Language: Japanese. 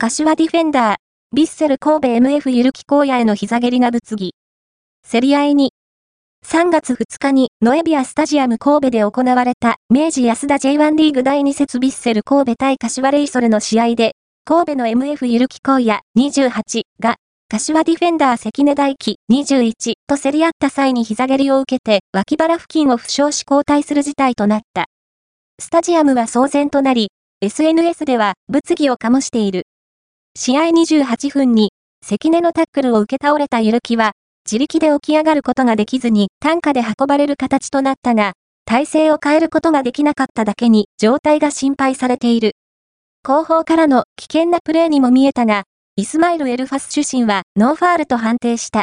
柏ディフェンダー、ビッセル神戸 MF ゆるき荒野への膝蹴りが物議。競り合いに。3月2日にノエビアスタジアム神戸で行われた明治安田 J1 リーグ第2節ビッセル神戸対柏レイソルの試合で、神戸の MF ゆるき荒野28が、柏ディフェンダー関根大輝21と競り合った際に膝蹴りを受けて脇腹付近を負傷し交代する事態となった。スタジアムは騒然となり、SNS では物議を醸している。試合28分に、関根のタックルを受け倒れた汰木は、自力で起き上がることができずに担架で運ばれる形となったが、体勢を変えることができなかっただけに状態が心配されている。後方からの危険なプレーにも見えたが、イスマイル・エルファス主審はノーファールと判定した。